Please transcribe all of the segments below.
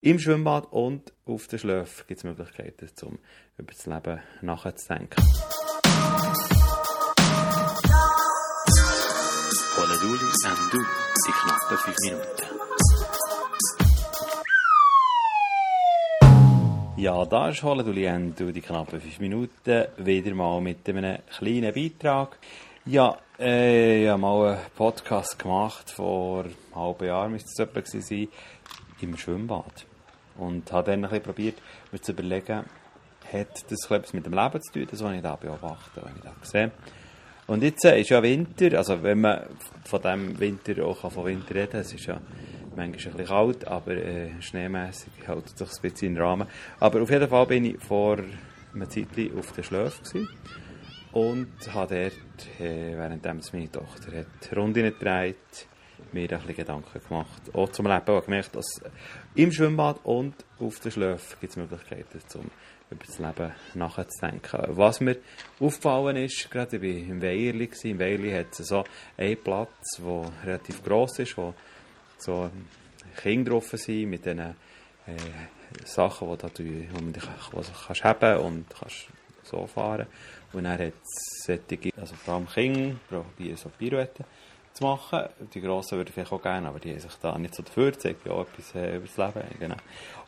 Im Schwimmbad und auf den Schläfen gibt es Möglichkeiten, um über das Leben nachzudenken. Poladuli and Du, die knappen 5 Minuten. Ja, da ist Holeduli and Du, die knappen 5 Minuten, wieder mal mit einem kleinen Beitrag. Ja, äh, ich habe mal einen Podcast gemacht, vor einem halben Jahr müsste es etwa sein, im Schwimmbad. Und habe dann ein bisschen probiert, mir zu überlegen, hat das etwas mit dem Leben zu tun, das, was ich da beobachte, was ich da sehe. Und jetzt äh, ist ja Winter, also wenn man von diesem Winter auch von Winter reden kann, es ist ja manchmal ein bisschen kalt, aber äh, schneemässig hält sich ein bisschen in den Rahmen. Aber auf jeden Fall bin ich vor einem Zeitchen auf der Schläfe und habe dort, äh, während meine Tochter hat Rundinnen gedreht, mir ein bisschen Gedanken gemacht. Auch zum Leben. Ich gemerkt, dass im Schwimmbad und auf den Schläfen gibt es Möglichkeiten, um über das Leben nachzudenken. Was mir aufgefallen ist, gerade ich war Weierli, im Weierli hat es so einen Platz, der relativ gross ist, wo so Kinder drauf sind, mit diesen äh, Sachen, man dich wo du kannst und kannst so fahren. Und dann hat solche, also vor allem Kinder, probieren so Pirouetten zu machen. Die Grossen würden vielleicht auch gerne, aber die haben sich da nicht so dafür gezeigt, ja, etwas äh, über das Leben. Genau.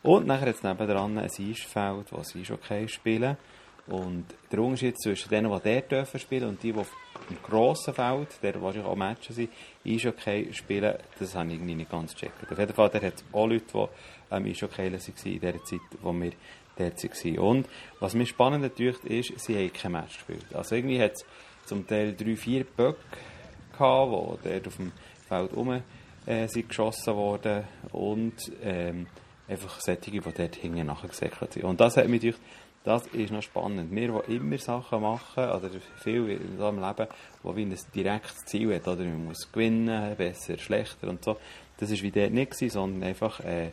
Und nachher es nebenan ein Eisfeld, wo sie Eishockey spielen. Und der Unterschied zwischen denen, die dort dürfen spielen und die, die im grossen Feld, der wahrscheinlich auch Matches sind, Eishockey spielen, das habe ich irgendwie nicht ganz gecheckt. Auf jeden Fall, der hat auch Leute, die ähm, Eishockey waren in der Zeit, wo wir dort waren. Und was mir spannend natürlich ist, sie haben kein Match gespielt. Also irgendwie hat es zum Teil drei, vier Böcke gehabt, die dort auf dem Feld rum äh, sind geschossen worden und ähm, einfach solche, die dort hinten nachgesäckelt sind. Und das hat mich gedacht, das ist noch spannend. Wir, die immer Sachen machen, oder viel in einem Leben, wo wie ein direktes Ziel hat, oder man muss gewinnen, besser, schlechter und so, das war wie dort nicht gewesen, sondern einfach äh,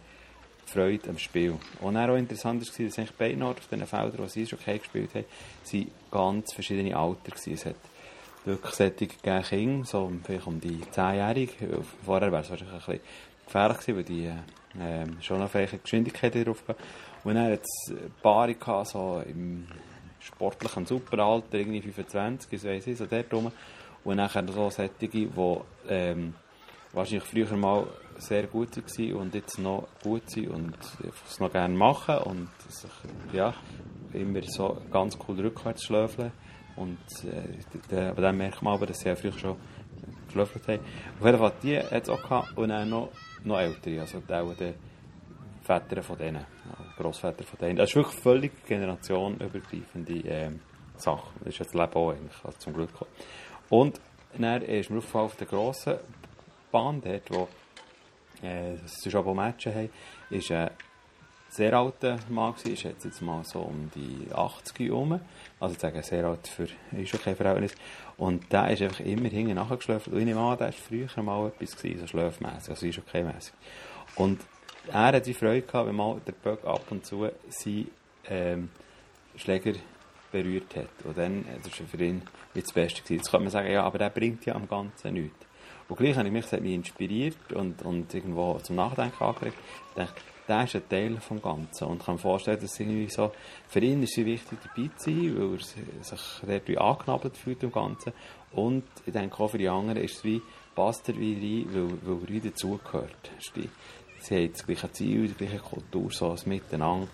Freude am Spiel. Und auch interessant war, dass eigentlich beide auf diesen Feldern, die sie schon gespielt haben, sind ganz verschiedene Alter gewesen. Es hat wirklich solche Kinder, so vielleicht um die 10-Jährige. Vorher wäre es wahrscheinlich ein bisschen gefährlich gewesen, weil die äh, schon auf welche Geschwindigkeit drauf gehen. Und dann hat es Paare gehabt, so im sportlichen Superalter, irgendwie 25, ich weiss nicht, so dort rum. Und nachher so solche, die ähm, wahrscheinlich früher mal sehr gut waren und jetzt noch gut sind und es noch gerne machen und sich, ja, immer so ganz cool rückwärts schlöfeln. Und äh, bei dem merkt man aber, dass sie ja früher schon geschlöfelt haben. Auf jeden Fall, die hat es auch gehabt und dann noch, noch ältere, also auch die Väter von denen, Grossväter von denen. Das ist wirklich völlig generationenübergreifende äh, Sache. Das ist jetzt Leben auch eigentlich, also zum Glück. Und dann ist mir aufgefallen, auf der grossen Bahn dort, wo äh, sie schon Matchen haben, ist ein sehr alter Mann gewesen, ist jetzt, mal so um die 80 herum. Also ich sage, sehr alt für ist okay Verhältnis. Und der ist einfach immer hinten nachgeschlafen. Und ich nehme an, der war früher mal etwas gewesen, so schläfmässig, also ist okay mässig. Und er hat die Freude gehabt, wenn mal der Böck ab und zu seinen ähm, Schläger berührt hat. Und dann, das war für ihn das Beste gewesen. Jetzt kann man sagen, ja, aber der bringt ja am Ganzen nichts. Und gleich habe ich mich, das hat mich inspiriert und, und irgendwo zum Nachdenken angeregt. Ich dachte, der ist ein Teil des Ganzen. Und ich kann mir vorstellen, dass irgendwie so, für ihn ist es wichtig, dabei zu sein, weil er sich dort angenabelt fühlt im Ganzen. Und ich denke auch für die anderen ist es wie, passt er wie rein, weil, weil er wieder dazugehört. Sie haben das gleiche Ziel, die gleiche Kultur, so als Miteinander,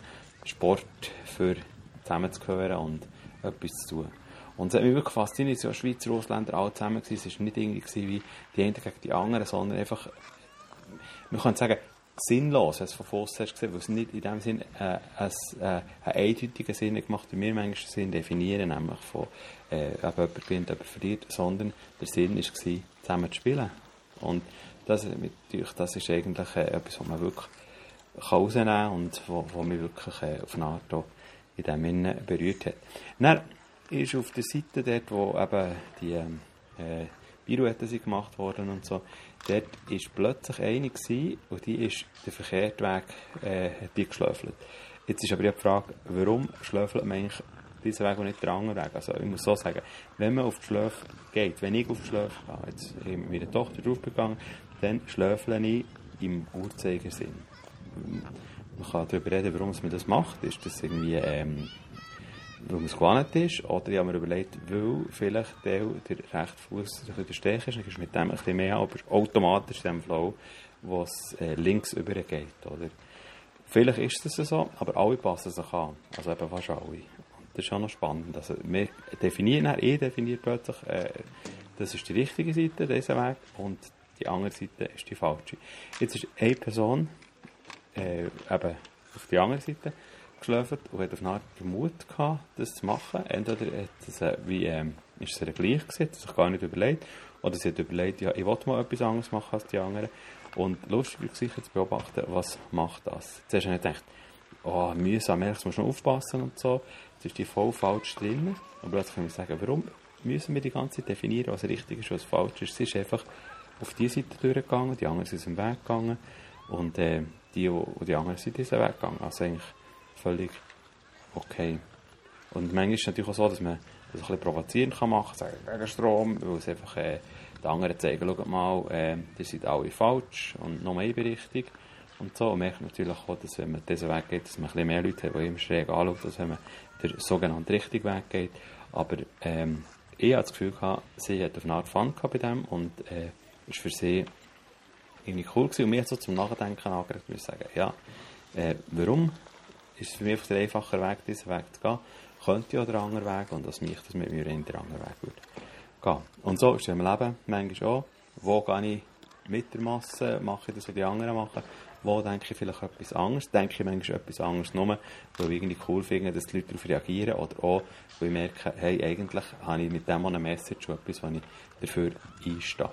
Sport für zusammenzugehören und etwas zu tun. Und es hat mich wirklich fasziniert, dass ja Schweizer Ausländer alle zusammen waren. Es war nicht irgendwie wie die einen gegen die anderen, sondern einfach, man kann sagen, sinnlos, wenn du von Voss hast gesehen, weil es nicht in dem Sinn äh, ein, äh, einen eindeutigen Sinn gemacht, wie wir manchmal Sinn definieren, nämlich von, äh, ob jemand gewinnt, jemand verliert, sondern der Sinn war, zusammen zu spielen. Und das, das ist eigentlich äh, etwas, was man wirklich kann rausnehmen kann und wo, wo mich wirklich äh, auf eine Art auch in dem Sinne berührt hat. Dann ist auf der Seite dort, wo eben die ähm, äh, Pirouetten sind gemacht worden und so, dort war plötzlich eine gewesen, und die ist den verkehrten Weg äh, die geschläfelt. Jetzt ist aber die Frage, warum schläfelt man eigentlich diesen Weg und nicht den anderen Weg? Also ich muss so sagen, wenn man auf die Schläfe geht, wenn ich auf die Schläfe gehe, jetzt ist meine Tochter draufgegangen, dann schläfle ich im Uhrzeigersinn. Man kann darüber reden, warum man das macht. Ist das irgendwie, ähm, weil es gewohnt ist? Oder ich habe mir überlegt, weil vielleicht der, der rechte Fuß ein bisschen stärker ist, dann ist mit dem ein bisschen mehr, aber automatisch in dem Flow, wo es äh, links übergeht, oder? Vielleicht ist es so, aber alle passen sich an. Also eben fast alle. Das ist auch noch spannend. Also wir definieren, ich definiere plötzlich, äh, das ist die richtige Seite, dieser Weg, und die andere Seite ist die falsche. Jetzt ist eine Person äh, eben auf die andere Seite geschlafen und hat auf eine Art den Mut gehabt, das zu machen. Entweder hat es, äh, wie, ähm, ist es ihr gleich gewesen, hat sich gar nicht überlegt, oder sie hat überlegt, ja, ich will mal etwas anderes machen als die anderen. Und lustig war sicher zu beobachten, was macht das. Zuerst habe ich gedacht, oh, mühsam, musst du noch aufpassen und so. Jetzt ist die voll falsch drin. Und plötzlich kann ich sagen, warum müssen wir die ganze Zeit definieren, was richtig ist, was falsch ist. Sie ist einfach auf die Seite durchgegangen, die anderen sind aus dem Weg gegangen. Und äh, die, die, die anderen sind diesen Weg gegangen. Also eigentlich völlig okay. Und manchmal ist es natürlich auch so, dass man das ein bisschen provozierend kann machen kann, sagen, gegen Strom, weil es einfach äh, die anderen zeigen, schaut mal, äh, die sind alle falsch und noch mehr richtig. Und so und merkt natürlich auch, dass wenn man diesen Weg geht, dass man ein bisschen mehr Leute hat, die immer schräg anschauen, als wenn man den sogenannten richtigen Weg geht. Aber ähm, ich hatte das Gefühl, gehabt, sie hat auf eine Art Fun bei dem und äh, ist für sie irgendwie cool gewesen. Und mich hat so zum Nachdenken angeregt, muss ich sagen, ja, äh, warum ist es für mich der einfache Weg, diesen Weg zu gehen? Könnte ja der andere Weg und dass mich das mit mir in den anderen Weg würde gehen. Und so ist es im Leben manchmal auch. Wo gehe ich mit der Masse? Mache ich das, was die anderen machen? Wo denke ich vielleicht etwas anderes? Denke ich manchmal etwas anderes nur, weil ich irgendwie cool finde, dass die Leute darauf reagieren oder auch, weil ich merke, hey, eigentlich habe ich mit dem eine Message, etwas, wo ich dafür einstehe.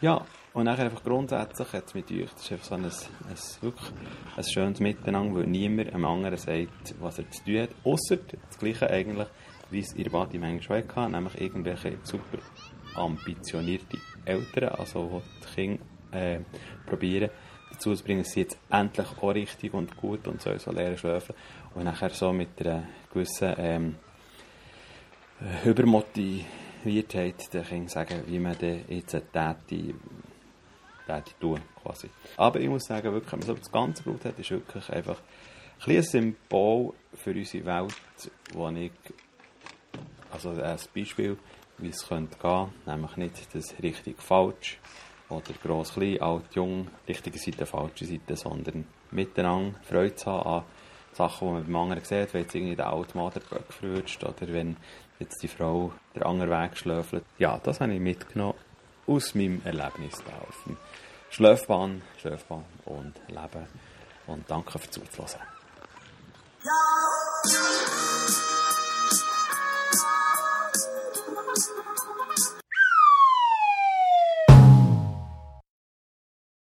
Ja, und dann einfach grundsätzlich jetzt mit euch, das ist einfach so ein, ein, wirklich ein schönes Miteinander, weil niemand einem anderen sagt, was er zu tun hat, außer das Gleiche eigentlich, wie es ihr Body manchmal schon hatte, nämlich irgendwelche super ambitionierte Eltern, also die Kinder äh, probieren, dazu zu bringen, dass sie jetzt endlich auch richtig und gut und so, so lernen schlafen. Und nachher so mit einer gewissen ähm, Übermotiviertheit den Kindern sagen, wie man jetzt eine Täte täte tun, quasi. Aber ich muss sagen, wirklich, wenn man so das ganze Blut hat, ist wirklich einfach ein, ein Symbol für unsere Welt, wo ich, also ein Beispiel, wie es könnte gehen, nämlich nicht das richtig falsch oder gross klein, alt jung, richtige Seite, falsche Seite, sondern miteinander Freude zu haben an Sachen, die man beim anderen sieht, wenn jetzt irgendwie der alte Mann den Böck oder wenn jetzt die Frau der andere Weg schläfelt. Ja, das habe ich mitgenommen aus meinem Erlebnis laufen. Schlafbahn, Schlafbahn und Leben. Und danke fürs Zuhören. Ja.